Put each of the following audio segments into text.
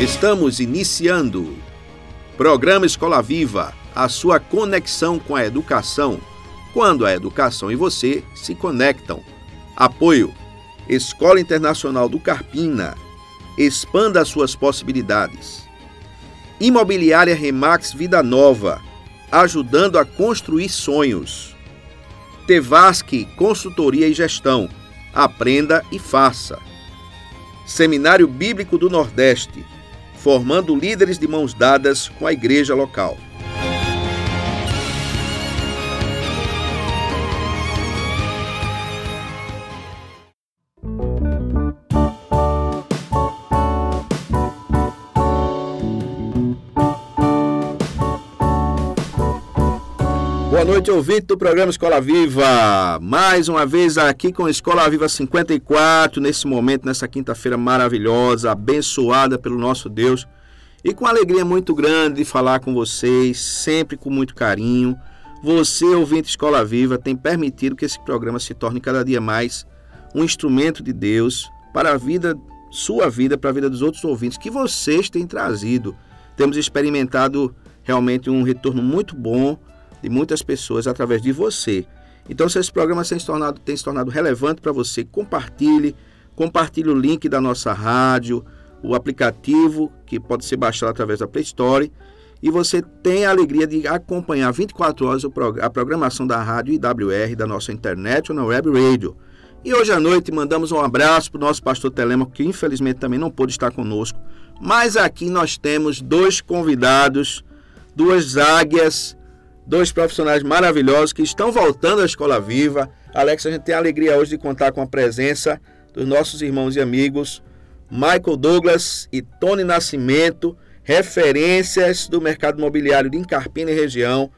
Estamos iniciando. Programa Escola Viva, a sua conexão com a educação, quando a educação e você se conectam. Apoio: Escola Internacional do Carpina. Expanda suas possibilidades. Imobiliária Remax Vida Nova, ajudando a construir sonhos. Tevasque Consultoria e Gestão. Aprenda e faça. Seminário Bíblico do Nordeste formando líderes de mãos dadas com a igreja local. Noite, ouvinte do programa Escola Viva. Mais uma vez aqui com Escola Viva 54, nesse momento, nessa quinta-feira maravilhosa, abençoada pelo nosso Deus. E com alegria muito grande de falar com vocês, sempre com muito carinho. Você, ouvinte Escola Viva, tem permitido que esse programa se torne cada dia mais um instrumento de Deus para a vida, sua vida, para a vida dos outros ouvintes que vocês têm trazido. Temos experimentado realmente um retorno muito bom de muitas pessoas através de você. Então, se esse programa tem se tornado, tem se tornado relevante para você, compartilhe, compartilhe o link da nossa rádio, o aplicativo que pode ser baixado através da Play Store e você tem a alegria de acompanhar 24 horas a programação da rádio IWR, da nossa na web radio. E hoje à noite mandamos um abraço para o nosso pastor Telemaco, que infelizmente também não pôde estar conosco. Mas aqui nós temos dois convidados, duas águias dois profissionais maravilhosos que estão voltando à Escola Viva. Alex, a gente tem a alegria hoje de contar com a presença dos nossos irmãos e amigos Michael Douglas e Tony Nascimento, referências do mercado imobiliário de Incarpina e região.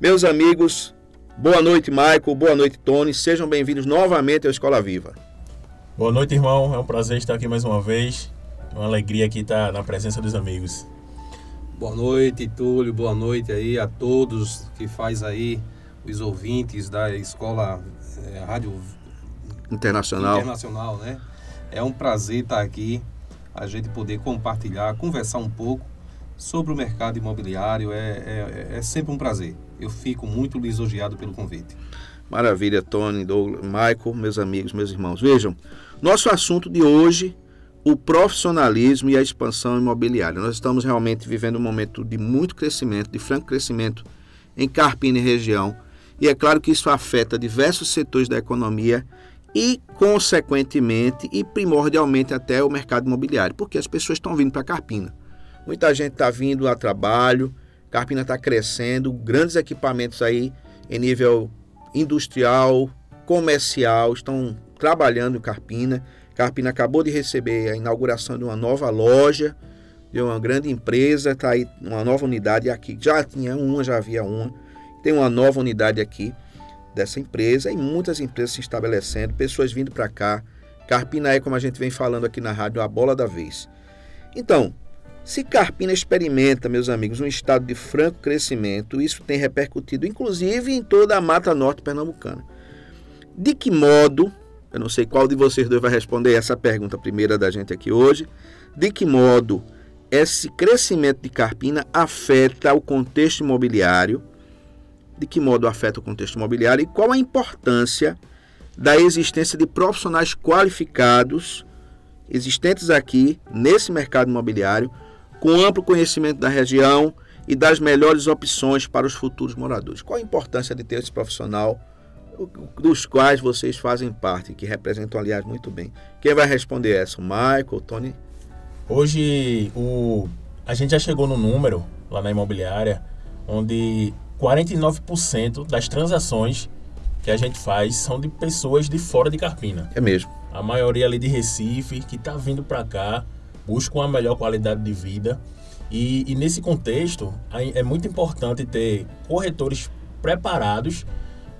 Meus amigos, boa noite, Michael, boa noite, Tony. Sejam bem-vindos novamente à Escola Viva. Boa noite, irmão. É um prazer estar aqui mais uma vez. É uma alegria aqui estar na presença dos amigos. Boa noite, Túlio. Boa noite aí a todos que faz aí os ouvintes da escola é, Rádio Internacional. Internacional, né? É um prazer estar aqui, a gente poder compartilhar, conversar um pouco sobre o mercado imobiliário. É, é, é sempre um prazer. Eu fico muito lisonjeado pelo convite. Maravilha, Tony, Douglas, Michael, meus amigos, meus irmãos. Vejam, nosso assunto de hoje o profissionalismo e a expansão imobiliária. Nós estamos realmente vivendo um momento de muito crescimento, de franco crescimento em Carpina e região, e é claro que isso afeta diversos setores da economia e, consequentemente e primordialmente até o mercado imobiliário, porque as pessoas estão vindo para Carpina. Muita gente está vindo a trabalho, Carpina está crescendo, grandes equipamentos aí em nível industrial, comercial estão trabalhando em Carpina. Carpina acabou de receber a inauguração de uma nova loja de uma grande empresa, está aí uma nova unidade aqui. Já tinha uma, já havia uma. Tem uma nova unidade aqui dessa empresa e muitas empresas se estabelecendo, pessoas vindo para cá. Carpina é, como a gente vem falando aqui na rádio, a bola da vez. Então, se Carpina experimenta, meus amigos, um estado de franco crescimento, isso tem repercutido inclusive em toda a Mata Norte pernambucana. De que modo eu não sei qual de vocês dois vai responder essa pergunta primeira da gente aqui hoje. De que modo esse crescimento de Carpina afeta o contexto imobiliário? De que modo afeta o contexto imobiliário e qual a importância da existência de profissionais qualificados existentes aqui nesse mercado imobiliário com amplo conhecimento da região e das melhores opções para os futuros moradores? Qual a importância de ter esse profissional dos quais vocês fazem parte, que representam, aliás, muito bem. Quem vai responder essa? O Michael, Tony? Hoje, o, a gente já chegou no número, lá na imobiliária, onde 49% das transações que a gente faz são de pessoas de fora de Carpina. É mesmo. A maioria ali de Recife, que está vindo para cá, buscam a melhor qualidade de vida. E, e nesse contexto, é muito importante ter corretores preparados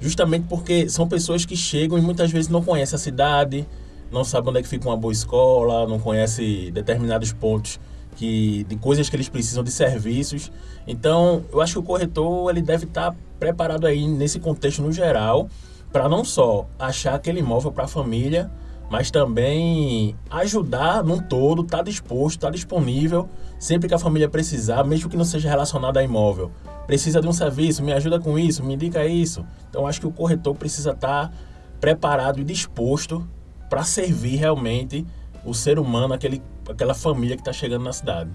justamente porque são pessoas que chegam e muitas vezes não conhecem a cidade, não sabem onde é que fica uma boa escola, não conhecem determinados pontos que, de coisas que eles precisam de serviços. Então, eu acho que o corretor ele deve estar preparado aí nesse contexto no geral para não só achar aquele imóvel para a família, mas também ajudar num todo, tá disposto, tá disponível sempre que a família precisar, mesmo que não seja relacionado a imóvel. Precisa de um serviço, me ajuda com isso, me indica isso. Então acho que o corretor precisa estar tá preparado e disposto para servir realmente o ser humano, aquele, aquela família que está chegando na cidade.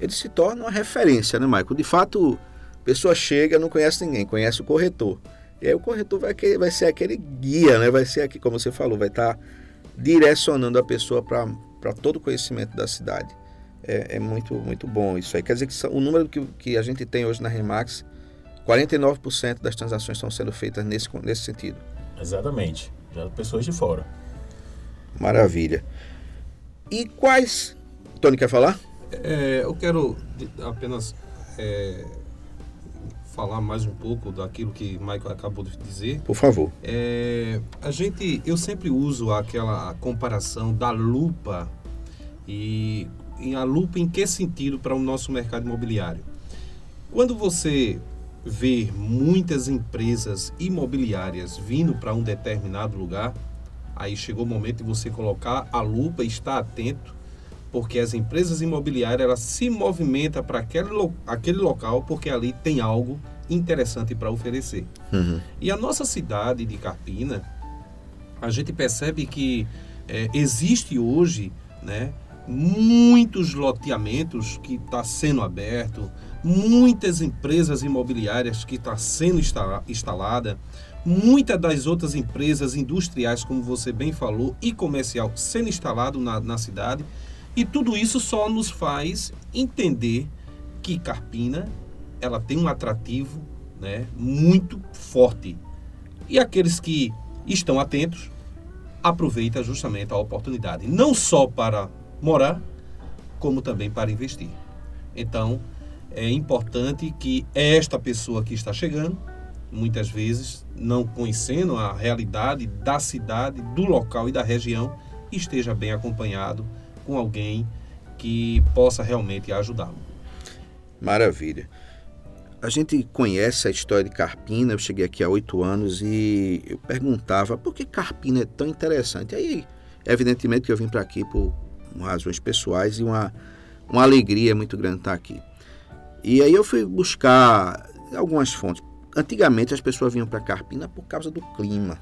Ele se torna uma referência, né, Michael? De fato, a pessoa chega, não conhece ninguém, conhece o corretor. E aí o corretor vai, vai ser aquele guia, né? Vai ser aqui, como você falou, vai estar tá direcionando a pessoa para todo o conhecimento da cidade. É, é, muito, muito bom isso aí. Quer dizer que o número que, que a gente tem hoje na Remax, 49% das transações estão sendo feitas nesse, nesse sentido. Exatamente. Já pessoas de fora. Maravilha. E quais. Tony, quer falar? É, eu quero apenas é, falar mais um pouco daquilo que Michael acabou de dizer. Por favor. É, a gente, eu sempre uso aquela comparação da lupa e, e a lupa em que sentido para o nosso mercado imobiliário? Quando você vê muitas empresas imobiliárias vindo para um determinado lugar, aí chegou o momento de você colocar a lupa e estar atento, porque as empresas imobiliárias elas se movimentam para aquele, aquele local porque ali tem algo interessante para oferecer. Uhum. E a nossa cidade de Carpina, a gente percebe que é, existe hoje, né, muitos loteamentos que está sendo aberto, muitas empresas imobiliárias que está sendo instala, instalada, muitas das outras empresas industriais, como você bem falou, e comercial sendo instalado na, na cidade. E tudo isso só nos faz entender que Carpina ela tem um atrativo né, muito forte. E aqueles que estão atentos aproveitam justamente a oportunidade, não só para morar, como também para investir. Então, é importante que esta pessoa que está chegando, muitas vezes não conhecendo a realidade da cidade, do local e da região, esteja bem acompanhado com alguém que possa realmente ajudá-lo. Maravilha. A gente conhece a história de Carpina, eu cheguei aqui há oito anos e eu perguntava por que Carpina é tão interessante. Aí, evidentemente, que eu vim para aqui por razões pessoais e uma, uma alegria muito grande estar aqui. E aí eu fui buscar algumas fontes. Antigamente as pessoas vinham para Carpina por causa do clima.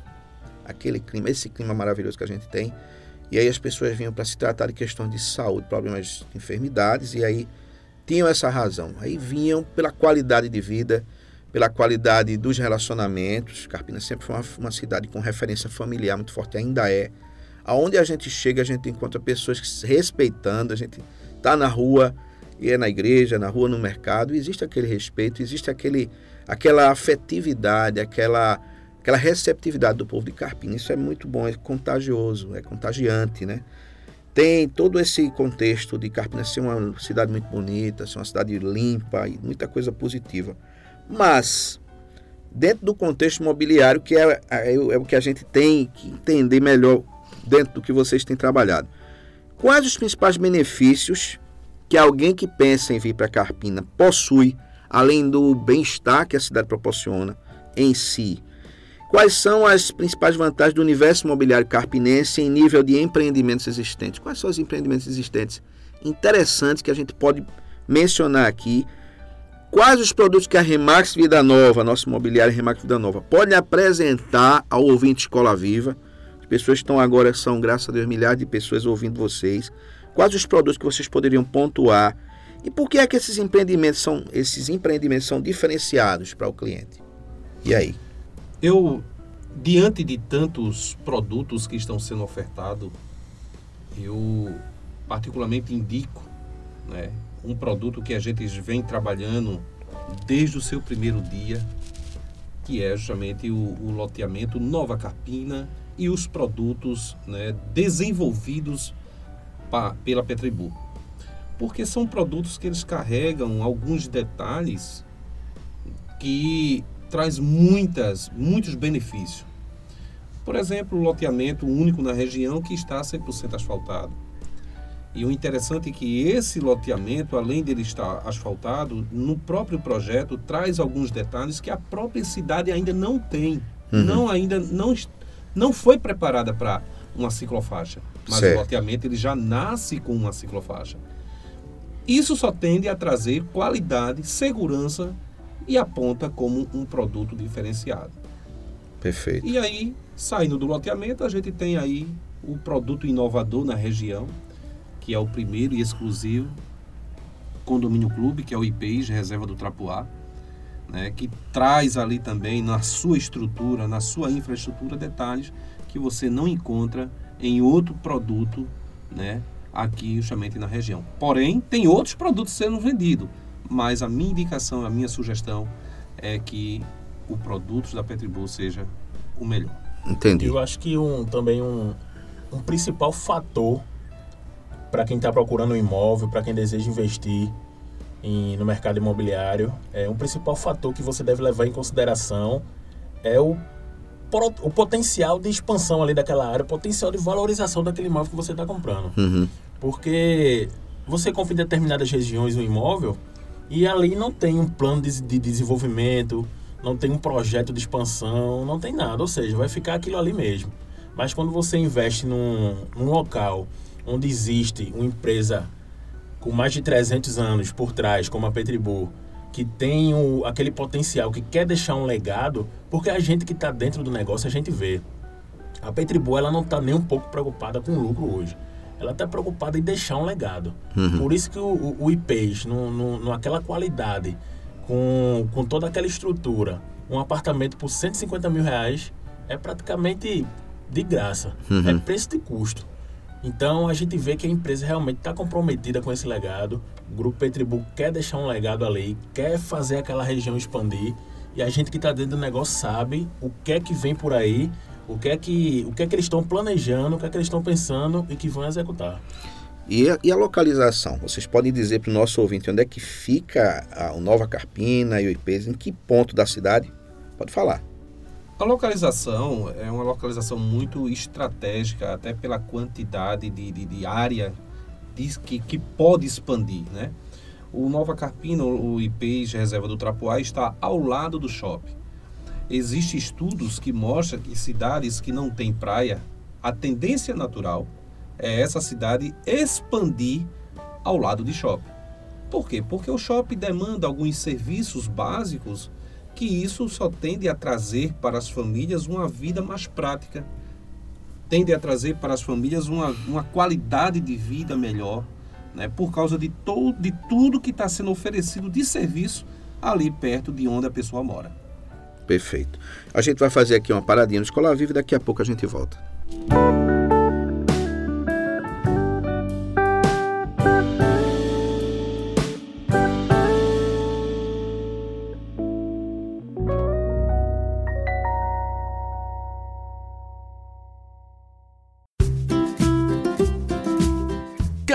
Aquele clima, esse clima maravilhoso que a gente tem. E aí as pessoas vinham para se tratar de questões de saúde, problemas de enfermidades, e aí tinham essa razão. Aí vinham pela qualidade de vida, pela qualidade dos relacionamentos. Carpina sempre foi uma, uma cidade com referência familiar muito forte, ainda é. Aonde a gente chega, a gente encontra pessoas que, respeitando, a gente está na rua, e é na igreja, na rua, no mercado, existe aquele respeito, existe aquele, aquela afetividade, aquela, aquela receptividade do povo de Carpina. Isso é muito bom, é contagioso, é contagiante, né? Tem todo esse contexto de Carpina ser uma cidade muito bonita, ser uma cidade limpa e muita coisa positiva. Mas, dentro do contexto imobiliário, que é, é, é o que a gente tem que entender melhor dentro do que vocês têm trabalhado. Quais os principais benefícios que alguém que pensa em vir para Carpina possui, além do bem-estar que a cidade proporciona em si. Quais são as principais vantagens do universo imobiliário carpinense em nível de empreendimentos existentes? Quais são os empreendimentos existentes interessantes que a gente pode mencionar aqui? Quais os produtos que a Remax Vida Nova, nosso imobiliário Remax Vida Nova, pode apresentar ao ouvinte Escola Viva? As pessoas estão agora, são, graças a Deus, milhares de pessoas ouvindo vocês. Quais os produtos que vocês poderiam pontuar? E por que é que esses empreendimentos são, esses empreendimentos são diferenciados para o cliente? E aí? Eu, diante de tantos produtos que estão sendo ofertados, eu particularmente indico né, um produto que a gente vem trabalhando desde o seu primeiro dia, que é justamente o, o loteamento Nova Carpina e os produtos né, desenvolvidos pela Petribu. Porque são produtos que eles carregam alguns detalhes que traz muitas, muitos benefícios. Por exemplo, o loteamento único na região que está 100% asfaltado. E o interessante é que esse loteamento, além dele estar asfaltado, no próprio projeto traz alguns detalhes que a própria cidade ainda não tem. Uhum. Não ainda não, não foi preparada para uma ciclofaixa. Mas Certo. o loteamento ele já nasce com uma ciclofaixa. Isso só tende a trazer qualidade, segurança e aponta como um produto diferenciado. Perfeito. E aí, saindo do loteamento, a gente tem aí o produto inovador na região, que é o primeiro e exclusivo condomínio clube, que é o IPIs, Reserva do Trapuá, né, que traz ali também na sua estrutura, na sua infraestrutura, detalhes que você não encontra em outro produto né, aqui justamente na região. Porém, tem outros produtos sendo vendidos, mas a minha indicação, a minha sugestão é que o produto da Petribul seja o melhor. Entendi. Eu acho que um, também um, um principal fator para quem está procurando um imóvel, para quem deseja investir em, no mercado imobiliário, é um principal fator que você deve levar em consideração é o, o potencial de expansão ali daquela área, o potencial de valorização daquele imóvel que você está comprando. Uhum. Porque você compra em determinadas regiões um imóvel e ali não tem um plano de, de desenvolvimento, não tem um projeto de expansão, não tem nada. Ou seja, vai ficar aquilo ali mesmo. Mas quando você investe num, num local onde existe uma empresa com mais de 300 anos por trás, como a Petribu, que tem o, aquele potencial, que quer deixar um legado, porque a gente que está dentro do negócio, a gente vê. A Petribu, ela não está nem um pouco preocupada com lucro hoje. Ela está preocupada em deixar um legado. Por isso que o, o, o IPES, no, no, naquela qualidade, com, com toda aquela estrutura, um apartamento por 150 mil reais é praticamente de graça. É preço de custo. Então a gente vê que a empresa realmente está comprometida com esse legado. O Grupo Petribu quer deixar um legado ali, quer fazer aquela região expandir. E a gente que está dentro do negócio sabe o que é que vem por aí, o que é que, o que, é que eles estão planejando, o que é que eles estão pensando e que vão executar. E a, e a localização? Vocês podem dizer para o nosso ouvinte onde é que fica a, Nova Carpina e o IPs, em que ponto da cidade? Pode falar. A localização é uma localização muito estratégica, até pela quantidade de, de, de área de- que, que pode expandir, né? O Nova Carpina, o IPs Reserva do Trapuá, está ao lado do shopping. Existem estudos que mostram que cidades que não têm praia, a tendência natural é essa cidade expandir ao lado de shopping. Por quê? Porque o shopping demanda alguns serviços básicos que isso só tende a trazer para as famílias uma vida mais prática, tende a trazer para as famílias uma, uma qualidade de vida melhor, né, por causa de, to, de tudo que está sendo oferecido de serviço ali perto de onde a pessoa mora. Perfeito. A gente vai fazer aqui uma paradinha no Escola Viva e daqui a pouco a gente volta.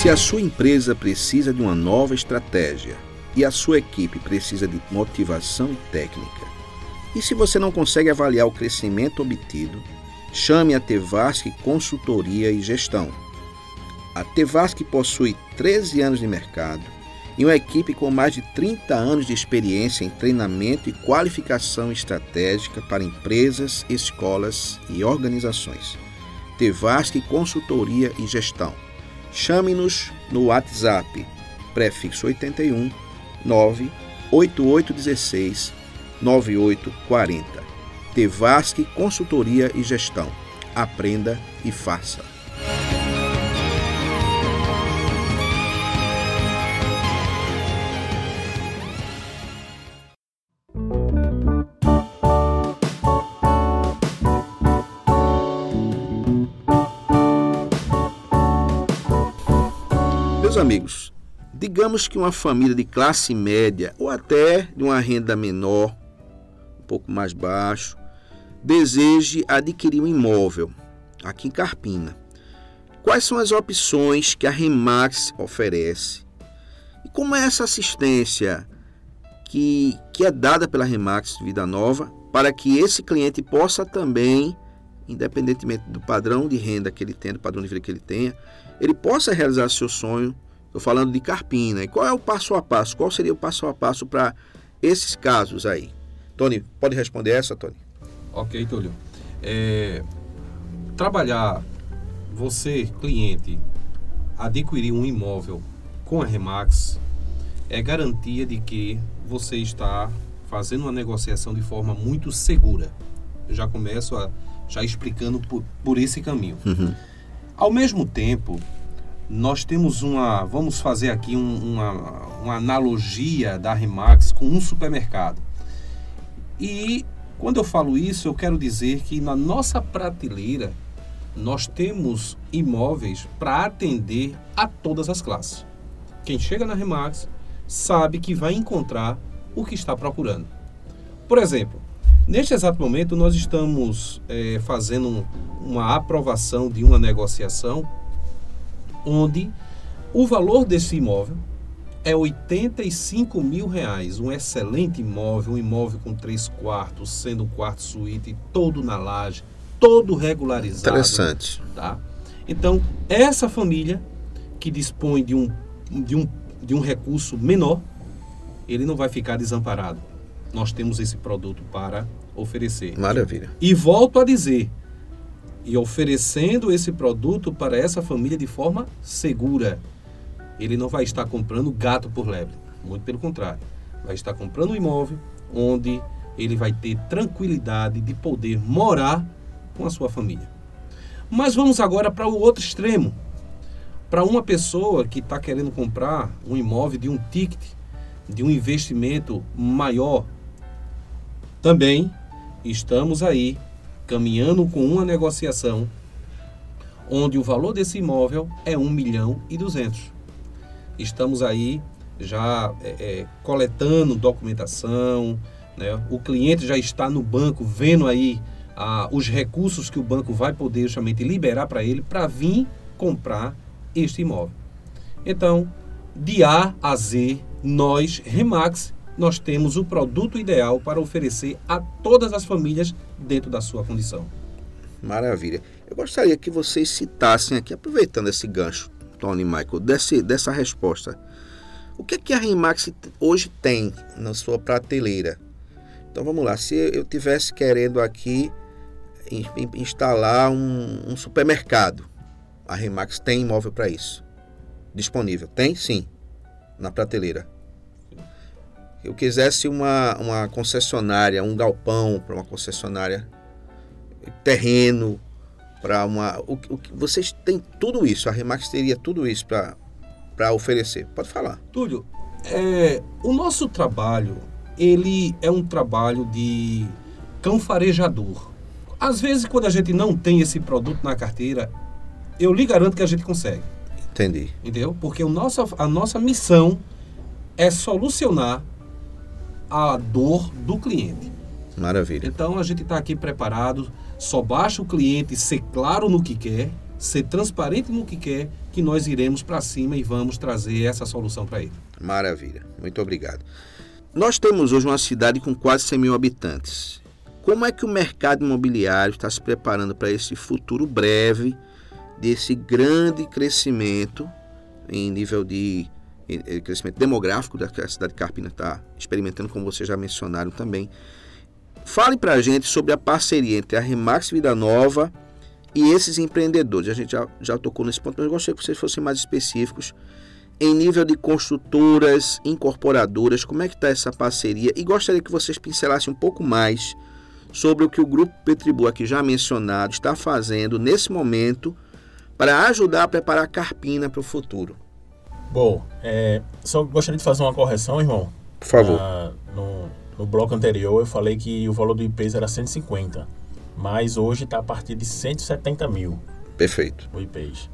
Se a sua empresa precisa de uma nova estratégia e a sua equipe precisa de motivação técnica, e se você não consegue avaliar o crescimento obtido, chame a Tevasc Consultoria e Gestão. A Tevasc possui 13 anos de mercado e uma equipe com mais de 30 anos de experiência em treinamento e qualificação estratégica para empresas, escolas e organizações. Tevasc Consultoria e Gestão. Chame-nos no WhatsApp, prefixo 81 98816 9840. Tevasc Consultoria e Gestão. Aprenda e faça. Digamos que uma família de classe média ou até de uma renda menor, um pouco mais baixo, deseje adquirir um imóvel aqui em Carpina, quais são as opções que a Remax oferece? E como é essa assistência que, que é dada pela Remax Vida Nova para que esse cliente possa também, independentemente do padrão de renda que ele tenha, do padrão de vida que ele tenha, ele possa realizar seu sonho. Estou falando de Carpina. E qual é o passo a passo? Qual seria o passo a passo para esses casos aí? Tony, pode responder essa, Tony? Ok, Túlio. É, trabalhar, você, cliente, adquirir um imóvel com a Remax é garantia de que você está fazendo uma negociação de forma muito segura. Eu já começo a já explicando por, por esse caminho. Uhum. Ao mesmo tempo, nós temos uma, vamos fazer aqui um, uma, uma analogia da Remax com um supermercado. E quando eu falo isso, eu quero dizer que na nossa prateleira nós temos imóveis para atender a todas as classes. Quem chega na Remax sabe que vai encontrar o que está procurando. Por exemplo, neste exato momento nós estamos é, fazendo uma aprovação de uma negociação onde o valor desse imóvel é 85 mil reais. Um excelente imóvel, um imóvel com três quartos, sendo um quarto suíte, todo na laje, todo regularizado. Interessante. Tá? Então, essa família que dispõe de um, de, um, de um recurso menor, ele não vai ficar desamparado. Nós temos esse produto para oferecer. Maravilha. E volto a dizer, e oferecendo esse produto para essa família de forma segura. Ele não vai estar comprando gato por lebre, muito pelo contrário. Vai estar comprando um imóvel onde ele vai ter tranquilidade de poder morar com a sua família. Mas vamos agora para o outro extremo. Para uma pessoa que está querendo comprar um imóvel de um ticket, de um investimento maior, também estamos aí caminhando com uma negociação onde o valor desse imóvel é 1 milhão e 200. Estamos aí já é, é, coletando documentação, né? o cliente já está no banco vendo aí ah, os recursos que o banco vai poder justamente liberar para ele para vir comprar este imóvel. Então, de A a Z, nós, Remax, nós temos o produto ideal para oferecer a todas as famílias dentro da sua condição. Maravilha. Eu gostaria que vocês citassem aqui, aproveitando esse gancho, Tony e Michael, desse, dessa resposta. O que, é que a Remax hoje tem na sua prateleira? Então vamos lá, se eu tivesse querendo aqui instalar um, um supermercado, a Remax tem imóvel para isso? Disponível? Tem? Sim. Na prateleira eu quisesse uma, uma concessionária, um galpão para uma concessionária, terreno para uma. O, o, vocês têm tudo isso, a Remax teria tudo isso para oferecer. Pode falar. Túlio, é, o nosso trabalho, ele é um trabalho de cão farejador. Às vezes, quando a gente não tem esse produto na carteira, eu lhe garanto que a gente consegue. Entendi. Entendeu? Porque o nosso, a nossa missão é solucionar a dor do cliente. Maravilha. Então a gente está aqui preparado, só basta o cliente ser claro no que quer, ser transparente no que quer, que nós iremos para cima e vamos trazer essa solução para ele. Maravilha, muito obrigado. Nós temos hoje uma cidade com quase 100 mil habitantes. Como é que o mercado imobiliário está se preparando para esse futuro breve desse grande crescimento em nível de crescimento demográfico da cidade de Carpina está experimentando, como vocês já mencionaram também. Fale para a gente sobre a parceria entre a Remax Vida Nova e esses empreendedores. A gente já, já tocou nesse ponto, mas eu gostaria que vocês fossem mais específicos em nível de construtoras, incorporadoras, como é que está essa parceria? E gostaria que vocês pincelassem um pouco mais sobre o que o Grupo Petribu, aqui já mencionado, está fazendo nesse momento para ajudar a preparar a Carpina para o futuro. Bom, é, só gostaria de fazer uma correção, irmão. Por favor. Ah, no, no bloco anterior eu falei que o valor do IPES era 150, mas hoje está a partir de 170 mil. Perfeito. O IPES.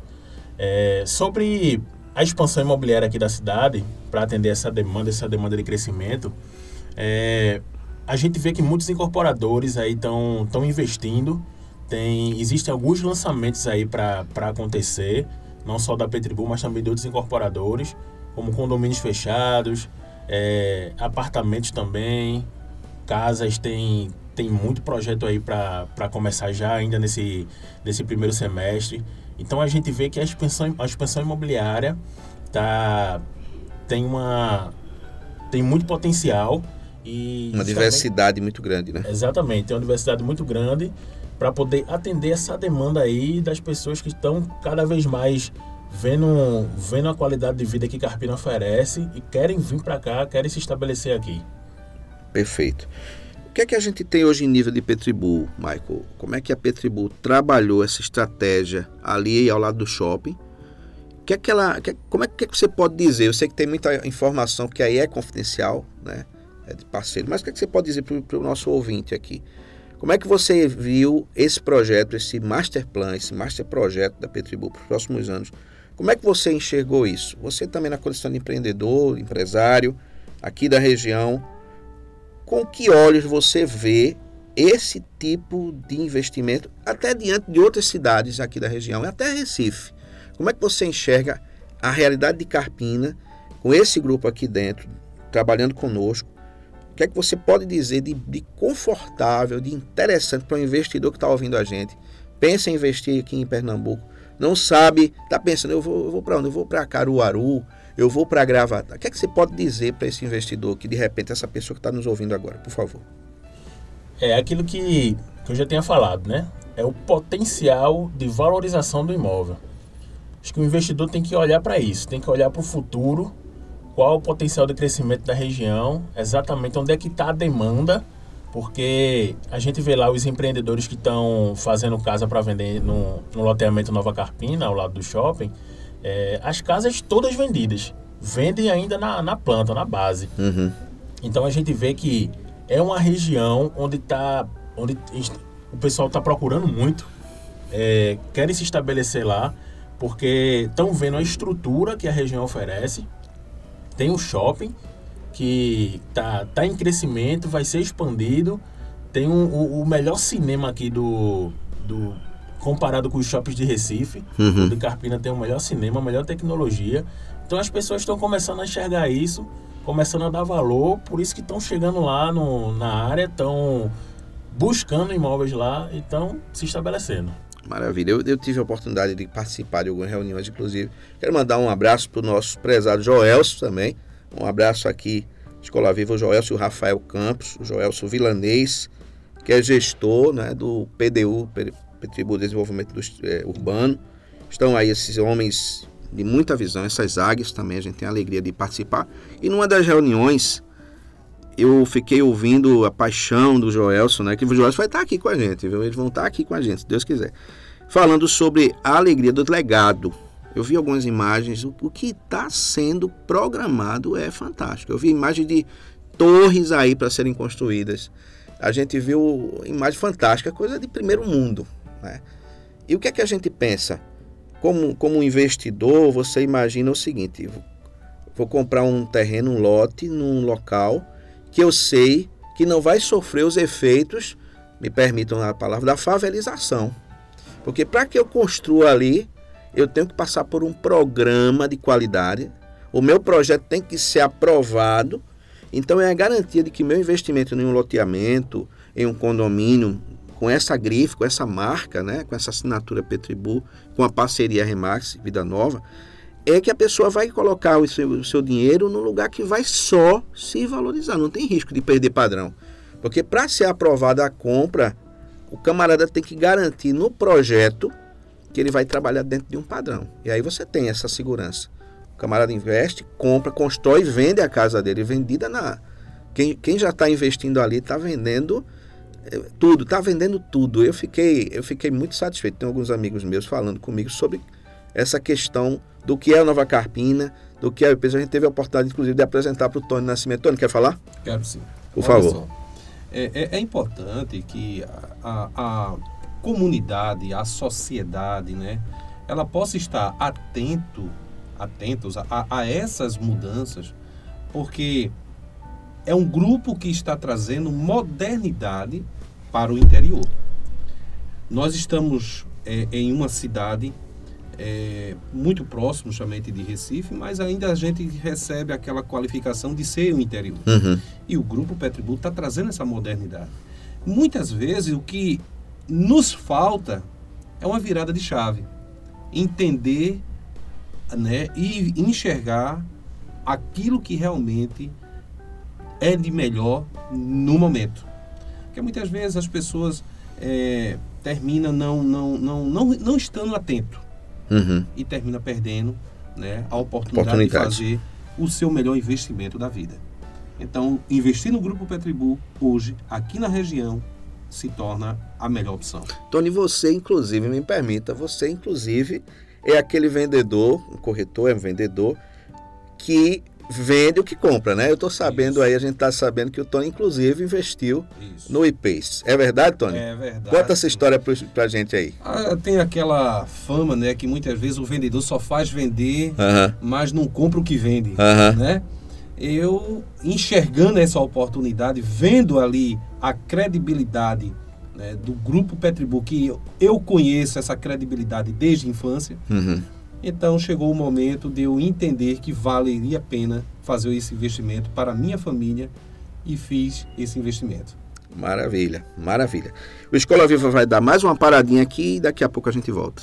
É, sobre a expansão imobiliária aqui da cidade, para atender essa demanda, essa demanda de crescimento, é, a gente vê que muitos incorporadores aí estão investindo. Tem, existem alguns lançamentos aí para acontecer, não só da Petribu, mas também de outros incorporadores, como condomínios fechados, é, apartamentos também, casas, tem, tem muito projeto aí para começar já ainda nesse, nesse primeiro semestre. Então a gente vê que a expansão, a expansão imobiliária tá, tem, uma, tem muito potencial. E uma diversidade muito grande, né? Exatamente, tem uma diversidade muito grande para poder atender essa demanda aí das pessoas que estão cada vez mais vendo, vendo a qualidade de vida que Carpina oferece e querem vir para cá, querem se estabelecer aqui. Perfeito. O que é que a gente tem hoje em nível de Petribu, Michael? Como é que a Petribu trabalhou essa estratégia ali ao lado do shopping? Que é que ela, que, como é que você pode dizer? Eu sei que tem muita informação que aí é confidencial, né? É de parceiro, mas o que, é que você pode dizer para o nosso ouvinte aqui? Como é que você viu esse projeto, esse master plan, esse master projeto da Petribu para os próximos anos? Como é que você enxergou isso? Você também na condição de empreendedor, empresário, aqui da região, com que olhos você vê esse tipo de investimento, até diante de outras cidades aqui da região, até Recife? Como é que você enxerga a realidade de Carpina, com esse grupo aqui dentro, trabalhando conosco? Que é que você pode dizer de, de confortável, de interessante para o investidor que está ouvindo a gente? Pensa em investir aqui em Pernambuco não sabe, está pensando, eu vou, vou para onde? Eu vou para Caruaru, eu vou para Gravatá. O que é que você pode dizer para esse investidor que de repente essa pessoa que está nos ouvindo agora, por favor? É aquilo que, que eu já tinha falado, né? É o potencial de valorização do imóvel. Acho que o investidor tem que olhar para isso, tem que olhar para o futuro, qual o potencial de crescimento da região, exatamente onde é que está a demanda porque a gente vê lá os empreendedores que estão fazendo casa para vender no, no, loteamento Nova Carpina, ao lado do shopping, é, as casas todas vendidas. Vendem ainda na, na planta, na base. Uhum. Então a gente vê que é uma região onde, tá, onde o pessoal está procurando muito, é, querem se estabelecer lá, porque estão vendo a estrutura que a região oferece. Tem o shopping, que tá, tá em crescimento, vai ser expandido. Tem um, o, o, melhor cinema aqui do, do. Comparado com os shoppings de Recife. Uhum. O de Carpina tem o melhor cinema, a melhor tecnologia. Então as pessoas estão começando a enxergar isso, começando a dar valor, por isso que estão chegando lá no, na área, estão buscando imóveis lá e estão se estabelecendo. Maravilha. Eu, eu, tive a oportunidade de participar de algumas reuniões, inclusive. Quero mandar um abraço para o nosso prezado Joelso também, um abraço aqui, Escola Viva, o Joelcio Rafael Campos, o Joelcio Vilanês, que é gestor né, do PDU, Petribu Desenvolvimento do, é, Urbano. Estão aí esses homens de muita visão, essas águias também, a gente tem a alegria de participar. E numa das reuniões, eu fiquei ouvindo a paixão do Joelson, né? Que o Joelson vai estar aqui com a gente, viu? Eles vão estar aqui com a gente, se Deus quiser. Falando sobre a alegria do legado eu vi algumas imagens, o, o que está sendo programado é fantástico. Eu vi imagens de torres aí para serem construídas. A gente viu imagem fantástica, coisa de primeiro mundo. Né? E o que é que a gente pensa? Como, como investidor, você imagina o seguinte: vou comprar um terreno, um lote, num local que eu sei que não vai sofrer os efeitos, me permitam a palavra, da favelização. Porque para que eu construa ali, eu tenho que passar por um programa de qualidade. O meu projeto tem que ser aprovado. Então é a garantia de que meu investimento em um loteamento, em um condomínio, com essa grife, com essa marca, né, com essa assinatura Petribu, com a parceria Remax Vida Nova, é que a pessoa vai colocar o seu, o seu dinheiro no lugar que vai só se valorizar. Não tem risco de perder padrão. Porque para ser aprovada a compra, o camarada tem que garantir no projeto que ele vai trabalhar dentro de um padrão. E aí você tem essa segurança. O camarada investe, compra, constrói e vende a casa dele. Vendida na. Quem, quem já está investindo ali está vendendo eh, tudo, está vendendo tudo. Eu fiquei, eu fiquei muito satisfeito. Tem alguns amigos meus falando comigo sobre essa questão do que é a Nova Carpina, do que é o peso. A gente teve a oportunidade, inclusive, de apresentar para o Tony Nascimento. Tony, quer falar? Quero sim. Por Olha favor. É, é, é, importante que a, a comunidade, a sociedade, né, ela possa estar atento, atentos a, a essas mudanças, porque é um grupo que está trazendo modernidade para o interior. Nós estamos é, em uma cidade é, muito próximo, somente de Recife, mas ainda a gente recebe aquela qualificação de ser o interior. Uhum. E o Grupo Petribu está trazendo essa modernidade. Muitas vezes o que nos falta é uma virada de chave. Entender né, e enxergar aquilo que realmente é de melhor no momento. Porque muitas vezes as pessoas é, terminam não, não, não, não, não estando atento Uhum. e termina perdendo né, a oportunidade, Oportunidade. de fazer o seu melhor investimento da vida. Então, investir no Grupo Petribu hoje, aqui na região, se torna a melhor opção. Tony, você, inclusive, me permita, você, inclusive, é aquele vendedor, um corretor é um vendedor, que vende o que compra, né? Eu estou sabendo Isso. aí, a gente está sabendo que o Tony, inclusive, investiu Isso. no iPace. É verdade, Tony? É verdade. Conta essa história pra, pra gente aí. Ah, tem aquela fama, né, que muitas vezes o vendedor só faz vender, Aham, mas não compra o que vende, aham. né? Eu enxergando essa oportunidade, vendo ali a credibilidade né, do grupo Petribu, que eu- eu conheço essa credibilidade desde a infância, Uhum. Então chegou o momento de eu entender que valeria a pena fazer esse investimento para a minha família e fiz esse investimento. Maravilha, maravilha. O Escola Viva vai dar mais uma paradinha aqui e daqui a pouco a gente volta.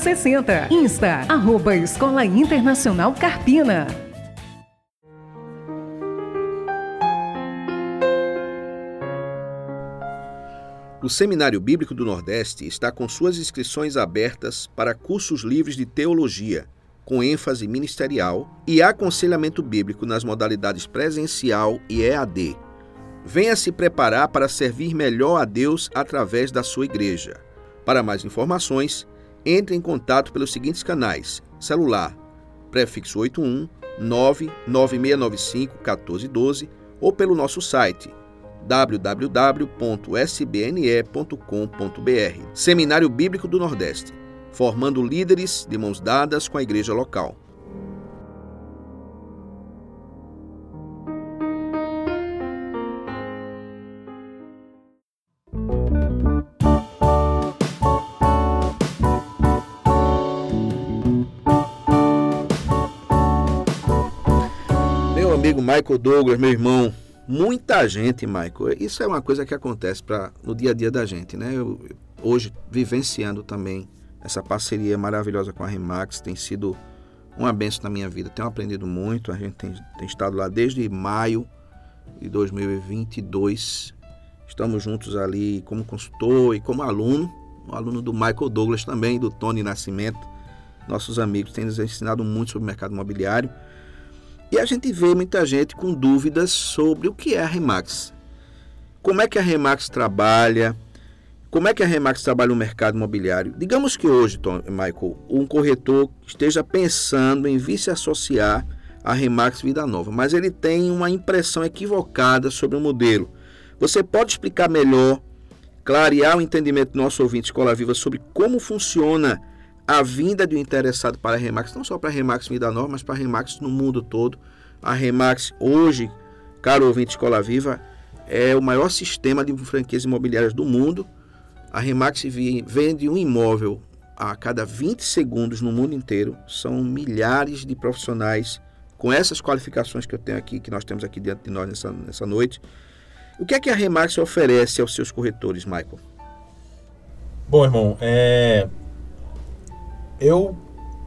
4060. Insta, arroba Escola Internacional Carpina. O Seminário Bíblico do Nordeste está com suas inscrições abertas para cursos livres de teologia, com ênfase ministerial, e aconselhamento bíblico nas modalidades presencial e EAD. Venha se preparar para servir melhor a Deus através da sua igreja. Para mais informações, entre em contato pelos seguintes canais: celular, prefixo 81 99695 1412 ou pelo nosso site www.sbne.com.br. Seminário Bíblico do Nordeste, formando líderes de mãos dadas com a igreja local. Amigo Michael Douglas, meu irmão, muita gente, Michael, isso é uma coisa que acontece no dia a dia da gente, né? Eu, hoje, vivenciando também essa parceria maravilhosa com a Remax, tem sido uma benção na minha vida. Tenho aprendido muito, a gente tem, tem estado lá desde maio de 2022. Estamos juntos ali como consultor e como aluno, um aluno do Michael Douglas também, do Tony Nascimento. Nossos amigos têm nos ensinado muito sobre o mercado imobiliário. E a gente vê muita gente com dúvidas sobre o que é a Remax. Como é que a Remax trabalha? Como é que a Remax trabalha no mercado imobiliário? Digamos que hoje, Tom, Michael, um corretor esteja pensando em vir se associar à Remax Vida Nova, mas ele tem uma impressão equivocada sobre o modelo. Você pode explicar melhor, clarear o entendimento do nosso ouvinte Escola Viva sobre como funciona a vinda de um interessado para a Remax, não só para a Remax Vida Nova, mas para a Remax no mundo todo. A Remax hoje, caro ouvinte Escola Viva, é o maior sistema de franquias imobiliárias do mundo. A Remax vende um imóvel a cada 20 segundos no mundo inteiro. São milhares de profissionais com essas qualificações que eu tenho aqui, que nós temos aqui diante de nós nessa, nessa noite. O que é que a Remax oferece aos seus corretores, Michael? Bom, irmão, é... eu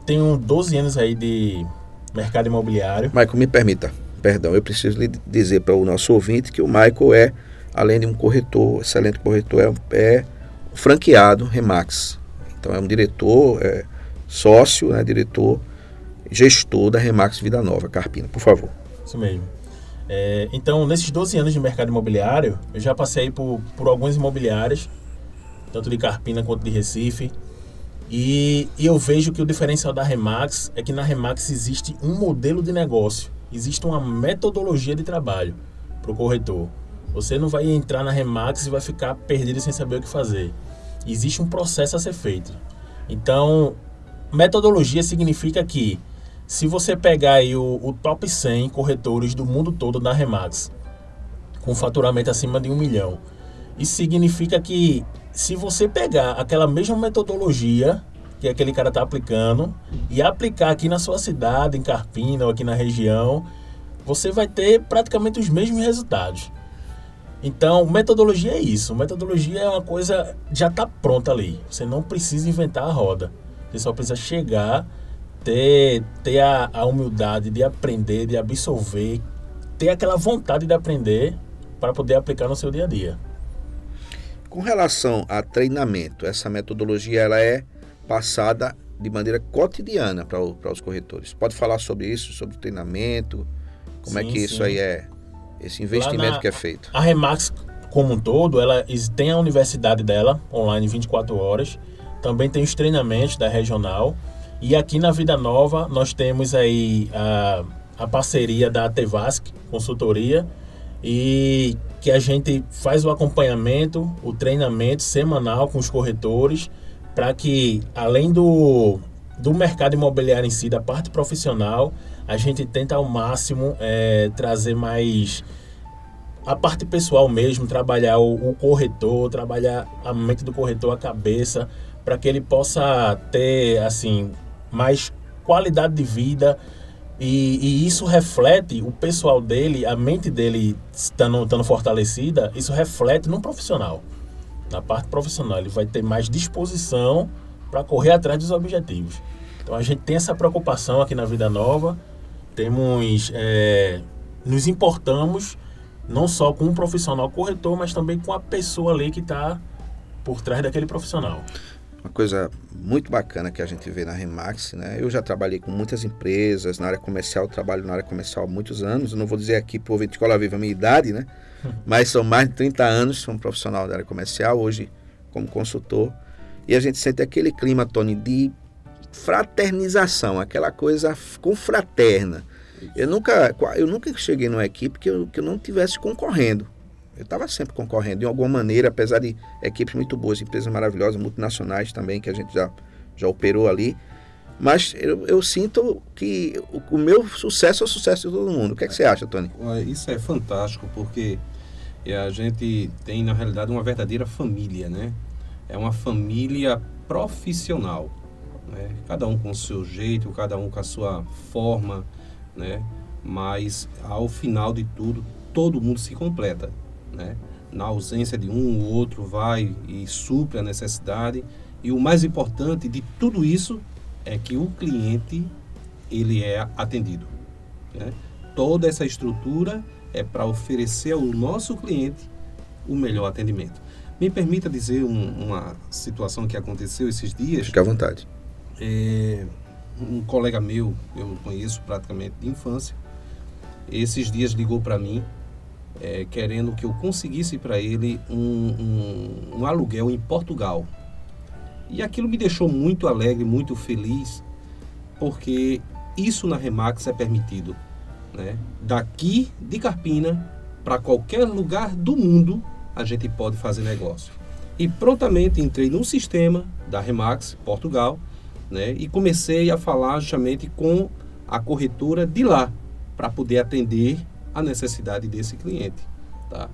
tenho 12 anos aí de mercado imobiliário. Michael, me permita. perdão, eu preciso lhe dizer para o nosso ouvinte que o Michael é, além de um corretor, excelente corretor, é, é franqueado Remax. Então é um diretor, é sócio, né, diretor, gestor da Remax Vida Nova, Carpina, por favor. Isso mesmo. É, então, nesses 12 anos de mercado imobiliário, eu já passei por, por algumas imobiliárias, tanto de Carpina quanto de Recife. E, e, eu vejo que o diferencial da Remax é que na Remax existe um modelo de negócio, existe uma metodologia de trabalho para o corretor. Você não vai entrar na Remax e vai ficar perdido sem saber o que fazer. Existe um processo a ser feito. Então, metodologia significa que se você pegar aí o, o top 100 corretores do mundo todo da Remax, com faturamento acima de um milhão, isso significa que se você pegar aquela mesma metodologia que aquele cara está aplicando e aplicar aqui na sua cidade, em Carpina ou aqui na região, você vai ter praticamente os mesmos resultados. Então, metodologia é isso. Metodologia é uma coisa já está pronta ali. Você não precisa inventar a roda. Você só precisa chegar ter, ter a, a humildade de aprender, de absorver, ter aquela vontade de aprender para poder aplicar no seu dia a dia. Com relação a treinamento, essa metodologia ela é passada de maneira cotidiana para, para os corretores. Pode falar sobre isso, sobre treinamento, como é sim, é que sim. isso aí é, esse investimento na, que é feito? A Remax como um todo, ela tem a universidade dela online 24 horas, também tem os treinamentos da regional e aqui na Vida Nova nós temos aí a, a parceria da Tevasc Consultoria e que a gente faz o acompanhamento, o treinamento semanal com os corretores para que além do, do mercado imobiliário em si, da parte profissional, a gente tenta ao máximo é, trazer mais a parte pessoal mesmo, trabalhar o, o, corretor, trabalhar a mente do corretor, a cabeça, para que ele possa ter assim mais qualidade de vida. E, e, isso reflete o pessoal dele, a mente dele estando, estando fortalecida, isso reflete no profissional. Na parte profissional, ele vai ter mais disposição para correr atrás dos objetivos. Então a gente tem essa preocupação aqui na Vida Nova, temos, é, nos importamos não só com um profissional corretor, mas também com a pessoa ali que está por trás daquele profissional uma coisa muito bacana que a gente vê na Remax, né? Eu já trabalhei com muitas empresas na área comercial, trabalho na área comercial há muitos anos. Eu não vou dizer aqui por Viticola Viva a minha idade, né? Mas são mais de 30 anos, sou um profissional da área comercial, hoje como consultor. E a gente sente aquele clima, Tony, de fraternização, aquela coisa confraterna. Eu nunca, eu nunca cheguei numa equipe que eu, que eu não tivesse concorrendo. Eu estava sempre concorrendo de alguma maneira, apesar de equipes muito boas, empresas maravilhosas, multinacionais também, que a gente já, já operou ali. Mas eu, eu sinto que o, o, meu sucesso é o sucesso de todo mundo. O que, é que você acha, Tony? Isso é fantástico, porque a gente tem, na realidade, uma verdadeira família, né? É uma família profissional. Né? Cada um com o seu jeito, cada um com a sua forma, né? Mas, ao final de tudo, todo mundo se completa né? Na ausência de um, o outro vai e supre a necessidade. E o mais importante de tudo isso é que o cliente ele é atendido. Né? Toda essa estrutura é para oferecer ao nosso cliente o melhor atendimento. Me permita dizer um, uma situação que aconteceu esses dias. Fique à vontade. É, um colega meu, eu conheço praticamente de infância, esses dias ligou para mim é, querendo que eu conseguisse para ele um, um, um aluguel em Portugal. E aquilo me deixou muito alegre, muito feliz, porque isso na Remax é permitido. Né? Daqui de Carpina para qualquer lugar do mundo a gente pode fazer negócio. E prontamente entrei no sistema da Remax Portugal né? e comecei a falar justamente com a corretora de lá para poder atender a necessidade desse cliente. Tá?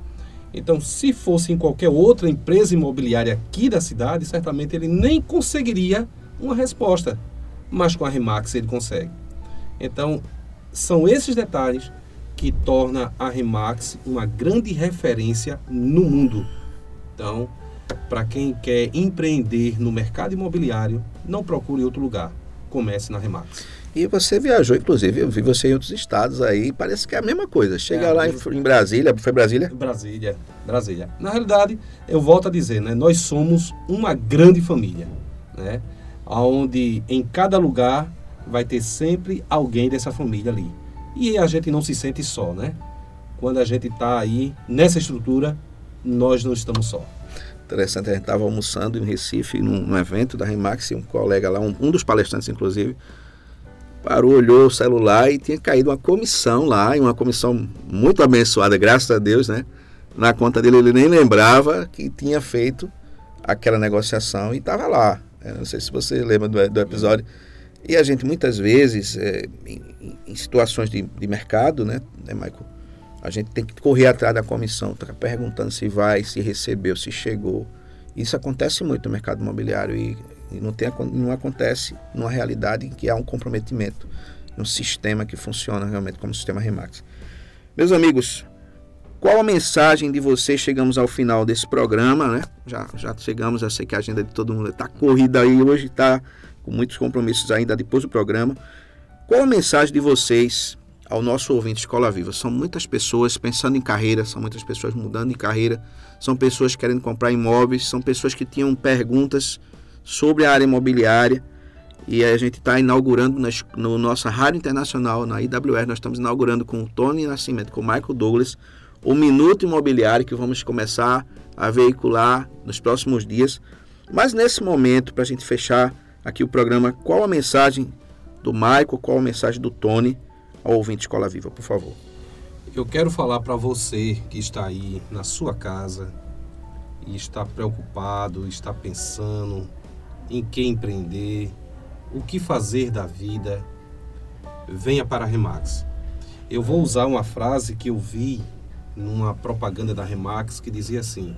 Então, se fosse em qualquer outra empresa imobiliária aqui da cidade, certamente ele nem conseguiria uma resposta, mas com a Remax ele consegue. Então, são esses detalhes que torna a Remax uma grande referência no mundo. Então, para quem quer empreender no mercado imobiliário, não procure outro lugar. Comece na Remax. E você viajou, inclusive, eu vi você em outros estados aí, parece que é a mesma coisa. Chega é, lá em, em, Brasília, foi Brasília? Brasília, Brasília. Na realidade, eu volto a dizer, né, nós somos uma grande família, né? Onde em cada lugar vai ter sempre alguém dessa família ali. E a gente não se sente só, né? Quando a gente está aí nessa estrutura, nós não estamos só. Interessante, a gente estava almoçando em Recife, num, num, evento da Remax, e um colega lá, um, um dos palestrantes, inclusive, parou, olhou o celular e tinha caído uma comissão lá, e uma comissão muito abençoada, graças a Deus, né? Na conta dele, ele nem lembrava que tinha feito aquela negociação e estava lá. Eu não sei se você lembra do, do, episódio. E a gente, muitas vezes, é, em, em, situações de, de mercado, né, né, Michael? A gente tem que correr atrás da comissão, tá perguntando se vai, se recebeu, se chegou. Isso acontece muito no mercado imobiliário e e não, tem, não acontece numa realidade em que há um comprometimento, um sistema que funciona realmente como o sistema Remax. Meus amigos, qual a mensagem de vocês? Chegamos ao final desse programa, né? Já, já chegamos, eu sei que a agenda de todo mundo está corrida aí hoje, está com muitos compromissos ainda depois do programa. Qual a mensagem de vocês ao nosso ouvinte Escola Viva? São muitas pessoas pensando em carreira, são muitas pessoas mudando de carreira, são pessoas querendo comprar imóveis, são pessoas que tinham perguntas sobre a área imobiliária. E a gente está inaugurando nas, no nossa rádio internacional, na IWR, nós estamos inaugurando com o Tony Nascimento, com o Michael Douglas, o Minuto Imobiliário que vamos começar a veicular nos próximos dias. Mas nesse momento, para a gente fechar aqui o programa, qual a mensagem do Michael, qual a mensagem do Tony ao ouvinte Escola Viva, por favor? Eu quero falar para você que está aí na sua casa e está preocupado, está pensando em que empreender, o que fazer da vida, venha para a Remax. Eu vou usar uma frase que eu vi numa propaganda da Remax que dizia assim: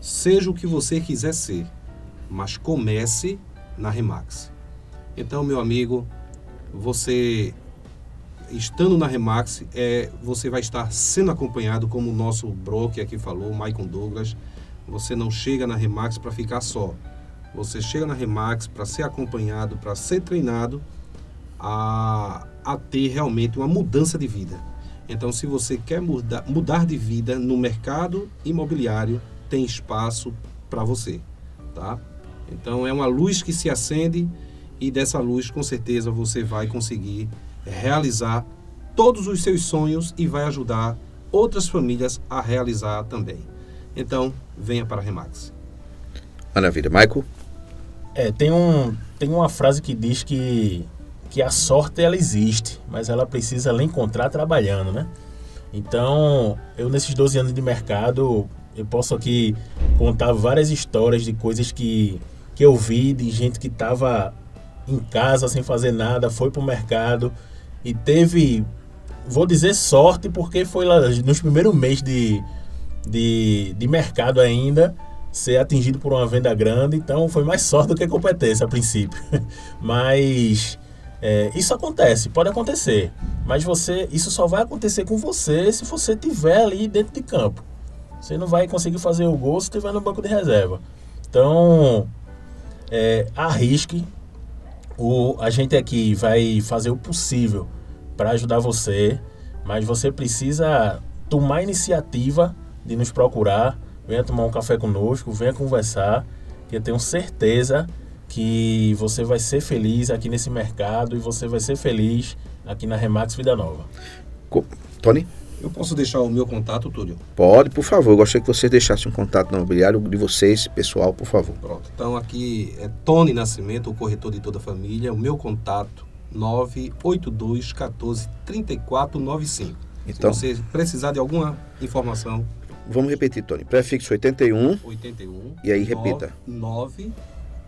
Seja o que você quiser ser, mas comece na Remax. Então, meu amigo, você estando na Remax, é, você vai estar sendo acompanhado, como o nosso broker aqui falou, Maicon Douglas. Você não chega na Remax para ficar só. Você chega na Remax para ser acompanhado, para ser treinado a, a ter realmente uma mudança de vida. Então, se você quer mudar, mudar de vida no mercado imobiliário, tem espaço para você, tá? Então, é uma luz que se acende e dessa luz, com certeza, você vai conseguir realizar todos os seus sonhos e vai ajudar outras famílias a realizar também. Então, venha para a Remax. Maravilha. Michael? É, tem, um, tem uma frase que diz que, que a sorte ela existe, mas ela precisa ela encontrar trabalhando, né? Então, eu nesses 12 anos de mercado, eu posso aqui contar várias histórias de coisas que, que eu vi, de gente que estava em casa sem fazer nada, foi para o mercado e teve, vou dizer sorte, porque foi lá nos primeiros meses de, de, de mercado ainda, ser atingido por uma venda grande, então foi mais sorte do que competência a princípio. Mas é, isso acontece, pode acontecer, mas você, isso só vai acontecer com você se você estiver ali dentro de campo. Você não vai conseguir fazer o gol se estiver no banco de reserva. Então, é, arrisque. O, a gente aqui vai fazer o possível para ajudar você, mas você precisa tomar iniciativa de nos procurar venha tomar um café conosco, venha conversar, que eu tenho certeza que você vai ser feliz aqui nesse mercado e você vai ser feliz aqui na Remax Vida Nova. Tony? Eu posso deixar o meu contato, Túlio? Pode, por favor. Eu gostaria que você deixasse um contato no imobiliário de vocês, pessoal, por favor. Pronto. Então aqui é Tony Nascimento, o corretor de toda a família. O meu contato 982 14 3495. Então, Se você precisar de alguma informação, Vamos repetir, Tony. Prefixo 81. 81. E aí repita. 9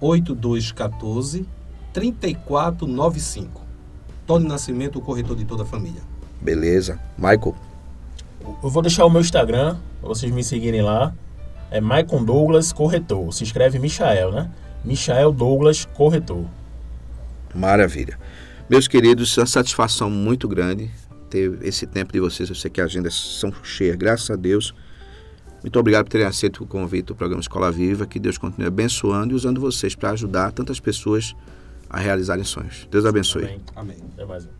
8214 3495. Tony Nascimento, o corretor de toda a família. Beleza. Michael. Eu vou deixar o meu Instagram, para vocês me seguirem lá. É Michael Douglas Corretor. Se escreve Michael, né? Michael Douglas Corretor. Maravilha. Meus queridos, é uma satisfação muito grande ter esse tempo de vocês. Eu sei que as agendas são cheias, graças a Deus. Muito obrigado por terem aceito o convite do programa Escola Viva. Que Deus continue abençoando e usando vocês para ajudar tantas pessoas a realizarem sonhos. Deus abençoe. Amém. Amém. Até mais.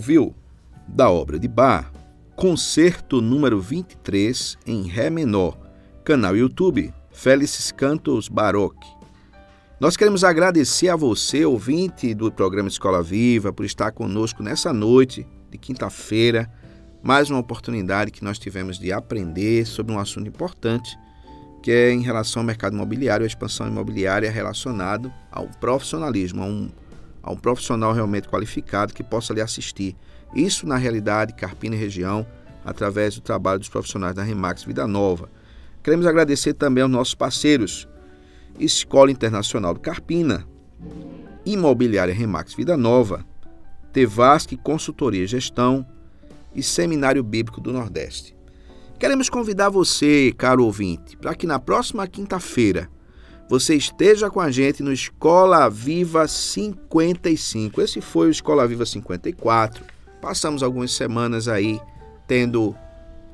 Ouviu, da obra de Bach, concerto número 23 em Ré menor, canal YouTube Félix Cantos Baroque. Nós queremos agradecer a você, ouvinte do programa Escola Viva, por estar conosco nessa noite de quinta-feira. Mais uma oportunidade que nós tivemos de aprender sobre um assunto importante, que é em relação ao mercado imobiliário, a expansão imobiliária relacionado ao profissionalismo, a um a um profissional realmente qualificado que possa lhe assistir. Isso, na realidade, Carpina e região, através do trabalho dos profissionais da Remax Vida Nova. Queremos agradecer também aos nossos parceiros, Escola Internacional do Carpina, Imobiliária Remax Vida Nova, Tevasque Consultoria e Gestão e Seminário Bíblico do Nordeste. Queremos convidar você, caro ouvinte, para que na próxima quinta-feira, você esteja com a gente no Escola Viva 55. Esse foi o Escola Viva 54. Passamos algumas semanas aí tendo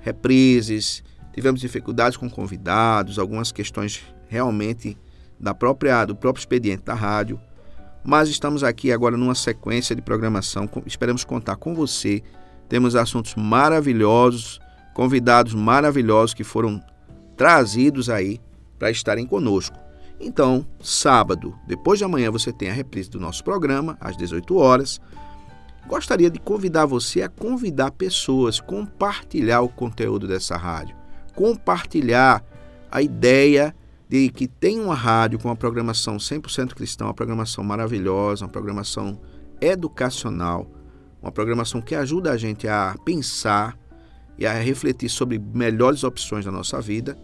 reprises, tivemos dificuldades com convidados, algumas questões realmente da própria do próprio expediente da rádio. Mas estamos aqui agora numa sequência de programação. Esperamos contar com você. Temos assuntos maravilhosos, convidados maravilhosos que foram trazidos aí para estarem conosco. Então, sábado, depois de amanhã, você tem a reprise do nosso programa, às 18 horas. Gostaria de convidar você a convidar pessoas, compartilhar o conteúdo dessa rádio, compartilhar a ideia de que tem uma rádio com uma programação 100% cristã, uma programação maravilhosa, uma programação educacional, uma programação que ajuda a gente a pensar e a refletir sobre melhores opções da nossa vida,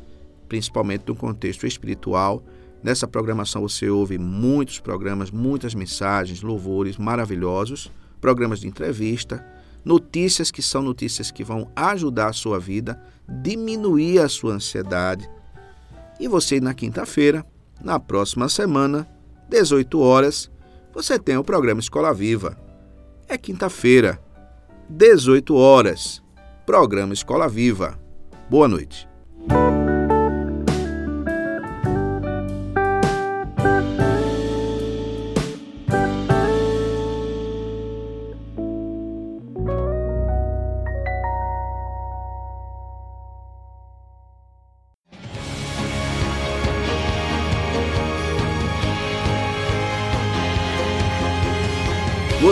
principalmente no contexto espiritual Nessa programação você ouve muitos programas, muitas mensagens, louvores maravilhosos, programas de entrevista, notícias que são notícias que vão ajudar a sua vida, diminuir a sua ansiedade. E você na quinta-feira, na próxima semana, 18 horas, você tem o programa Escola Viva. É quinta-feira, 18 horas. Programa Escola Viva. Boa noite.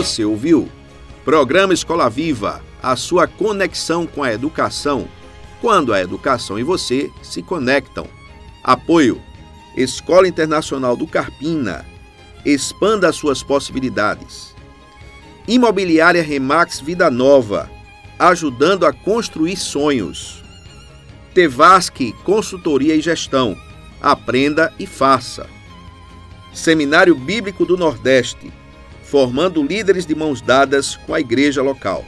Você ouviu? Programa Escola Viva, a sua conexão com a educação, quando a educação e você se conectam. Apoio: Escola Internacional do Carpina. Expanda suas possibilidades. Imobiliária Remax Vida Nova, ajudando a construir sonhos. Tevasque Consultoria e Gestão. Aprenda e faça. Seminário Bíblico do Nordeste formando líderes de mãos dadas com a igreja local.